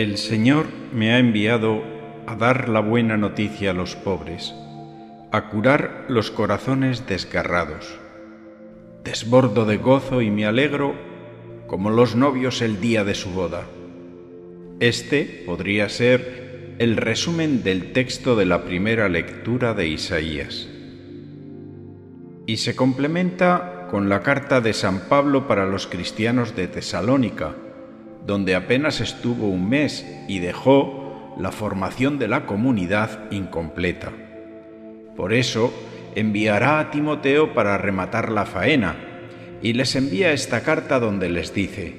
El Señor me ha enviado a dar la buena noticia a los pobres, a curar los corazones desgarrados. Desbordo de gozo y me alegro como los novios el día de su boda. Este podría ser el resumen del texto de la primera lectura de Isaías. Y se complementa con la carta de San Pablo para los cristianos de Tesalónica, donde apenas estuvo un mes y dejó la formación de la comunidad incompleta. Por eso enviará a Timoteo para rematar la faena y les envía esta carta donde les dice,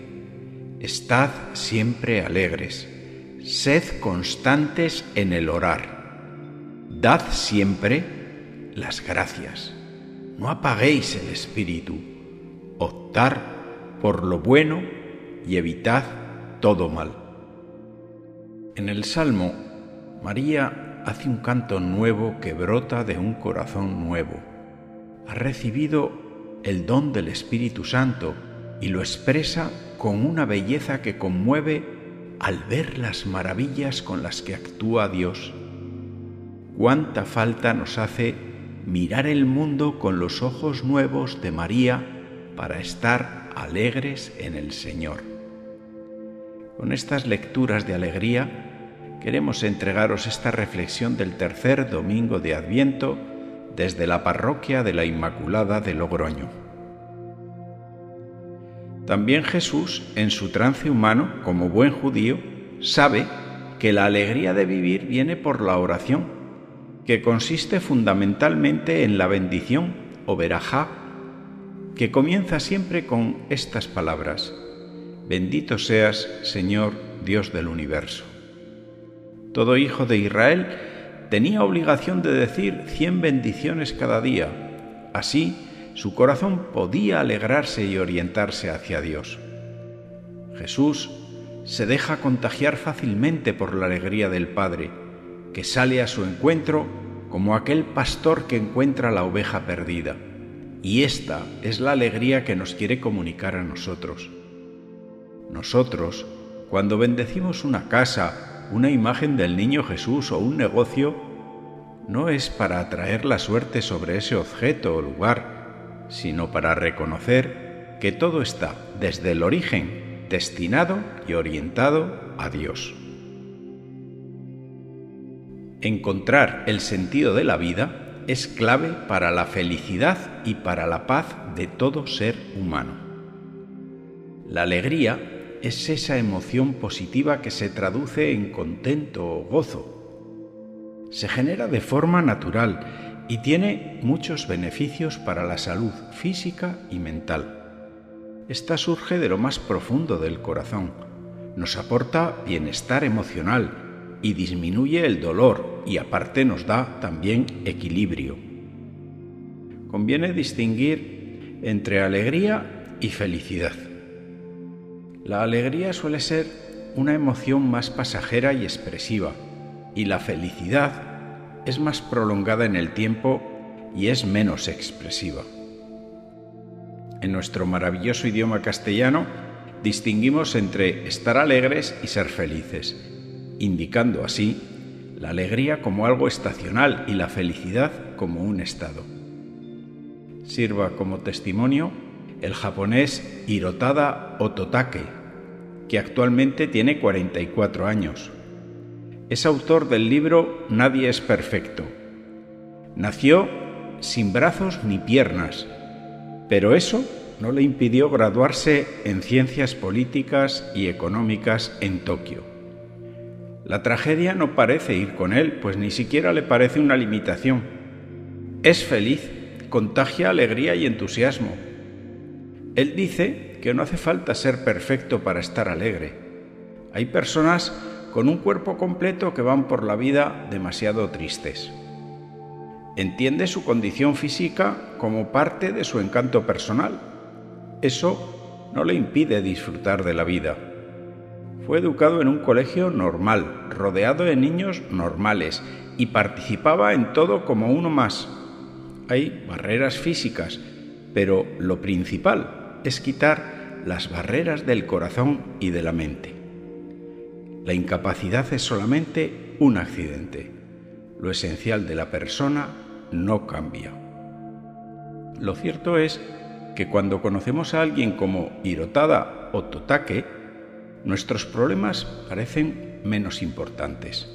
Estad siempre alegres, sed constantes en el orar, dad siempre las gracias, no apaguéis el espíritu, optar por lo bueno y evitad todo mal. En el Salmo, María hace un canto nuevo que brota de un corazón nuevo. Ha recibido el don del Espíritu Santo y lo expresa con una belleza que conmueve al ver las maravillas con las que actúa Dios. Cuánta falta nos hace mirar el mundo con los ojos nuevos de María para estar alegres en el Señor. Con estas lecturas de alegría queremos entregaros esta reflexión del tercer domingo de Adviento desde la parroquia de la Inmaculada de Logroño. También Jesús, en su trance humano, como buen judío, sabe que la alegría de vivir viene por la oración, que consiste fundamentalmente en la bendición o verajá, que comienza siempre con estas palabras. Bendito seas, Señor Dios del universo. Todo hijo de Israel tenía obligación de decir cien bendiciones cada día. Así, su corazón podía alegrarse y orientarse hacia Dios. Jesús se deja contagiar fácilmente por la alegría del Padre, que sale a su encuentro como aquel pastor que encuentra la oveja perdida. Y esta es la alegría que nos quiere comunicar a nosotros. Nosotros, cuando bendecimos una casa, una imagen del niño Jesús o un negocio, no es para atraer la suerte sobre ese objeto o lugar, sino para reconocer que todo está, desde el origen, destinado y orientado a Dios. Encontrar el sentido de la vida es clave para la felicidad y para la paz de todo ser humano. La alegría es esa emoción positiva que se traduce en contento o gozo. Se genera de forma natural y tiene muchos beneficios para la salud física y mental. Esta surge de lo más profundo del corazón. Nos aporta bienestar emocional y disminuye el dolor y aparte nos da también equilibrio. Conviene distinguir entre alegría y felicidad. La alegría suele ser una emoción más pasajera y expresiva, y la felicidad es más prolongada en el tiempo y es menos expresiva. En nuestro maravilloso idioma castellano distinguimos entre estar alegres y ser felices, indicando así la alegría como algo estacional y la felicidad como un estado. Sirva como testimonio el japonés Hirotada Ototake, que actualmente tiene 44 años. Es autor del libro Nadie es perfecto. Nació sin brazos ni piernas, pero eso no le impidió graduarse en ciencias políticas y económicas en Tokio. La tragedia no parece ir con él, pues ni siquiera le parece una limitación. Es feliz, contagia alegría y entusiasmo, él dice que no hace falta ser perfecto para estar alegre. Hay personas con un cuerpo completo que van por la vida demasiado tristes. Entiende su condición física como parte de su encanto personal. Eso no le impide disfrutar de la vida. Fue educado en un colegio normal, rodeado de niños normales y participaba en todo como uno más. Hay barreras físicas, pero lo principal es quitar las barreras del corazón y de la mente. La incapacidad es solamente un accidente. Lo esencial de la persona no cambia. Lo cierto es que cuando conocemos a alguien como Hirotada o Totake, nuestros problemas parecen menos importantes.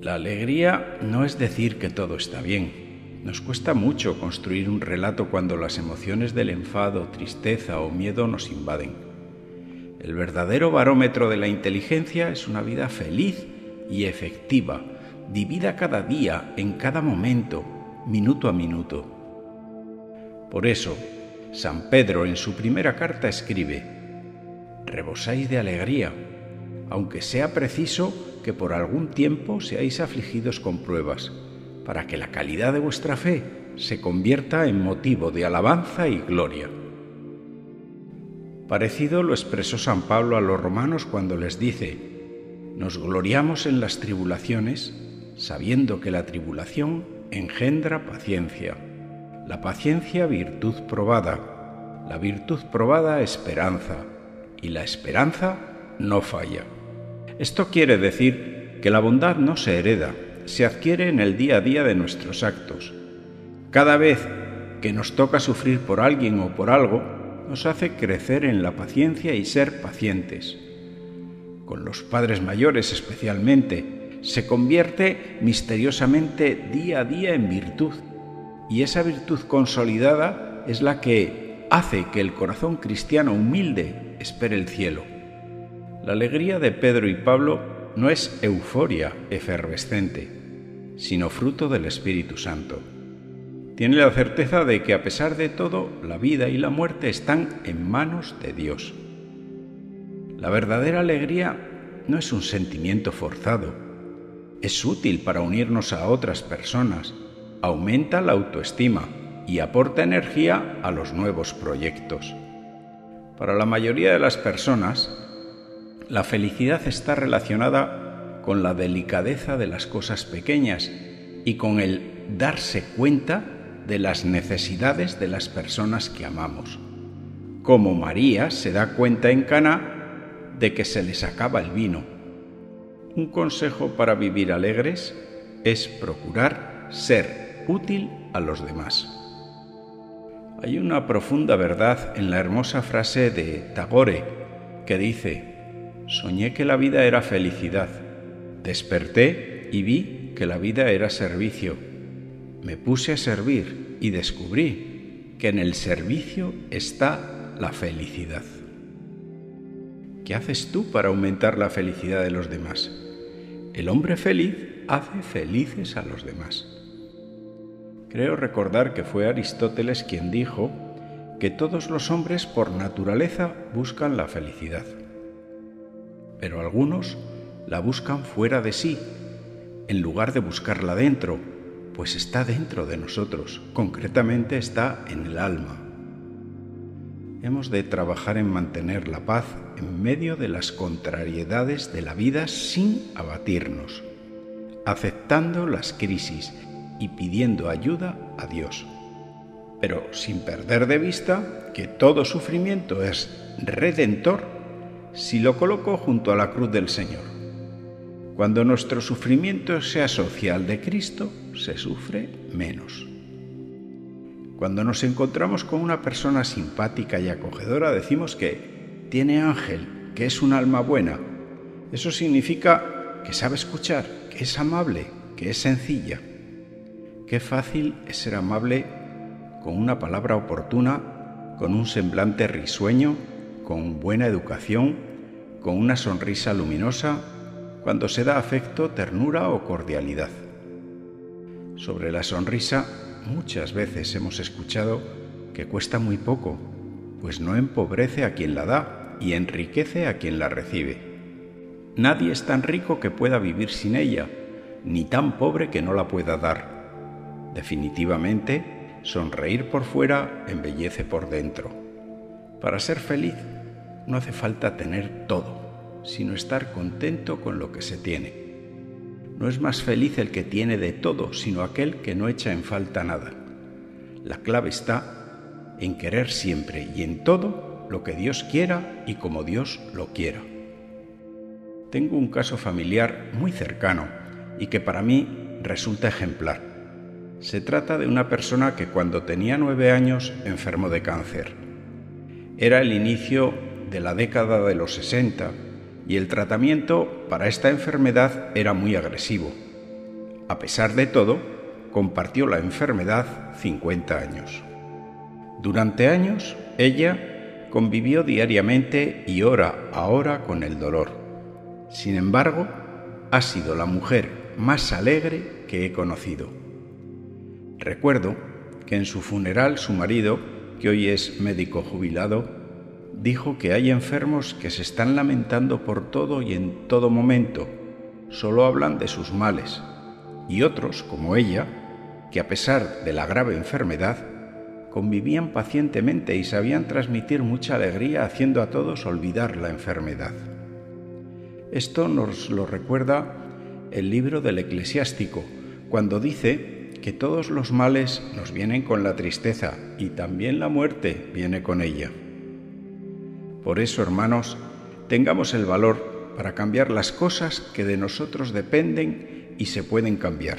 La alegría no es decir que todo está bien. Nos cuesta mucho construir un relato cuando las emociones del enfado, tristeza o miedo nos invaden. El verdadero barómetro de la inteligencia es una vida feliz y efectiva, vivida cada día, en cada momento, minuto a minuto. Por eso, San Pedro en su primera carta escribe, Rebosáis de alegría, aunque sea preciso que por algún tiempo seáis afligidos con pruebas, para que la calidad de vuestra fe se convierta en motivo de alabanza y gloria. Parecido lo expresó San Pablo a los romanos cuando les dice, nos gloriamos en las tribulaciones, sabiendo que la tribulación engendra paciencia la paciencia virtud probada, la virtud probada esperanza, y la esperanza no falla. Esto quiere decir que la bondad no se hereda, se adquiere en el día a día de nuestros actos. Cada vez que nos toca sufrir por alguien o por algo, nos hace crecer en la paciencia y ser pacientes. Con los padres mayores especialmente, se convierte misteriosamente día a día en virtud y esa virtud consolidada es la que hace que el corazón cristiano humilde espere el cielo. La alegría de Pedro y Pablo no es euforia efervescente, sino fruto del Espíritu Santo. Tiene la certeza de que a pesar de todo, la vida y la muerte están en manos de Dios. La verdadera alegría no es un sentimiento forzado, es útil para unirnos a otras personas, aumenta la autoestima y aporta energía a los nuevos proyectos. Para la mayoría de las personas, la felicidad está relacionada con la delicadeza de las cosas pequeñas y con el darse cuenta de las necesidades de las personas que amamos. Como María se da cuenta en Cana de que se les acaba el vino. Un consejo para vivir alegres es procurar ser útil a los demás. Hay una profunda verdad en la hermosa frase de Tagore que dice, soñé que la vida era felicidad, desperté y vi que la vida era servicio, me puse a servir y descubrí que en el servicio está la felicidad. ¿Qué haces tú para aumentar la felicidad de los demás? El hombre feliz hace felices a los demás. Creo recordar que fue Aristóteles quien dijo que todos los hombres por naturaleza buscan la felicidad, pero algunos la buscan fuera de sí, en lugar de buscarla dentro, pues está dentro de nosotros, concretamente está en el alma. Hemos de trabajar en mantener la paz en medio de las contrariedades de la vida sin abatirnos, aceptando las crisis y pidiendo ayuda a Dios, pero sin perder de vista que todo sufrimiento es redentor si lo coloco junto a la cruz del Señor. Cuando nuestro sufrimiento se asocia al de Cristo, se sufre menos. Cuando nos encontramos con una persona simpática y acogedora, decimos que tiene ángel, que es un alma buena. Eso significa que sabe escuchar, que es amable, que es sencilla. Qué fácil es ser amable con una palabra oportuna, con un semblante risueño, con buena educación, con una sonrisa luminosa, cuando se da afecto, ternura o cordialidad. Sobre la sonrisa muchas veces hemos escuchado que cuesta muy poco, pues no empobrece a quien la da y enriquece a quien la recibe. Nadie es tan rico que pueda vivir sin ella, ni tan pobre que no la pueda dar. Definitivamente, sonreír por fuera embellece por dentro. Para ser feliz no hace falta tener todo, sino estar contento con lo que se tiene. No es más feliz el que tiene de todo, sino aquel que no echa en falta nada. La clave está en querer siempre y en todo lo que Dios quiera y como Dios lo quiera. tengo un caso familiar muy cercano y que para mí resulta ejemplar. Se trata de una persona que cuando tenía nueve años enfermó de cáncer. Era el inicio de la década de los 60 y el tratamiento para esta enfermedad era muy agresivo. A pesar de todo, compartió la enfermedad 50 años. Durante años, ella convivió diariamente y hora a hora con el dolor sin embargo, ha sido la mujer más alegre que he conocido. Recuerdo que en su funeral su marido, que hoy es médico jubilado, dijo que hay enfermos que se están lamentando por todo y en todo momento, solo hablan de sus males, y otros, como ella, que a pesar de la grave enfermedad, convivían pacientemente y sabían transmitir mucha alegría haciendo a todos olvidar la enfermedad. Esto nos lo recuerda el libro del eclesiástico, cuando dice que todos los males nos vienen con la tristeza y también la muerte viene con ella. Por eso, hermanos, tengamos el valor para cambiar las cosas que de nosotros dependen y se pueden cambiar.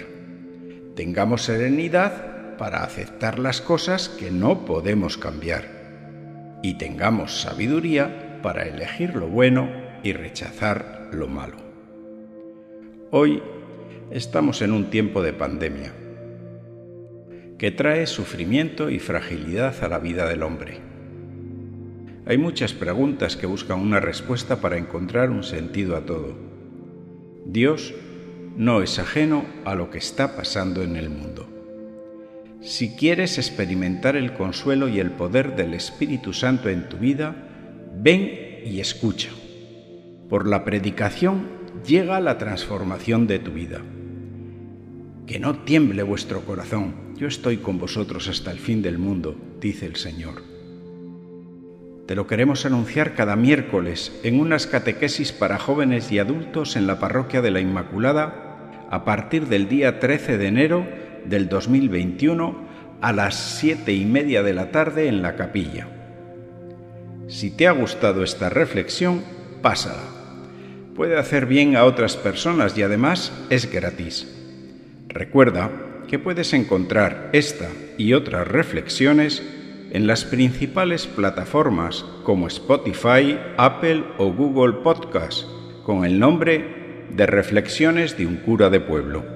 Tengamos serenidad para aceptar las cosas que no podemos cambiar. Y tengamos sabiduría para elegir lo bueno y rechazar lo malo. Hoy estamos en un tiempo de pandemia que trae sufrimiento y fragilidad a la vida del hombre. Hay muchas preguntas que buscan una respuesta para encontrar un sentido a todo. Dios no es ajeno a lo que está pasando en el mundo. Si quieres experimentar el consuelo y el poder del Espíritu Santo en tu vida, ven y escucha. Por la predicación llega la transformación de tu vida. Que no tiemble vuestro corazón, yo estoy con vosotros hasta el fin del mundo, dice el Señor. Te lo queremos anunciar cada miércoles en unas catequesis para jóvenes y adultos en la Parroquia de la Inmaculada a partir del día 13 de enero del 2021 a las siete y media de la tarde en la capilla. Si te ha gustado esta reflexión, pásala puede hacer bien a otras personas y además es gratis. Recuerda que puedes encontrar esta y otras reflexiones en las principales plataformas como Spotify, Apple o Google Podcast con el nombre de Reflexiones de un cura de pueblo.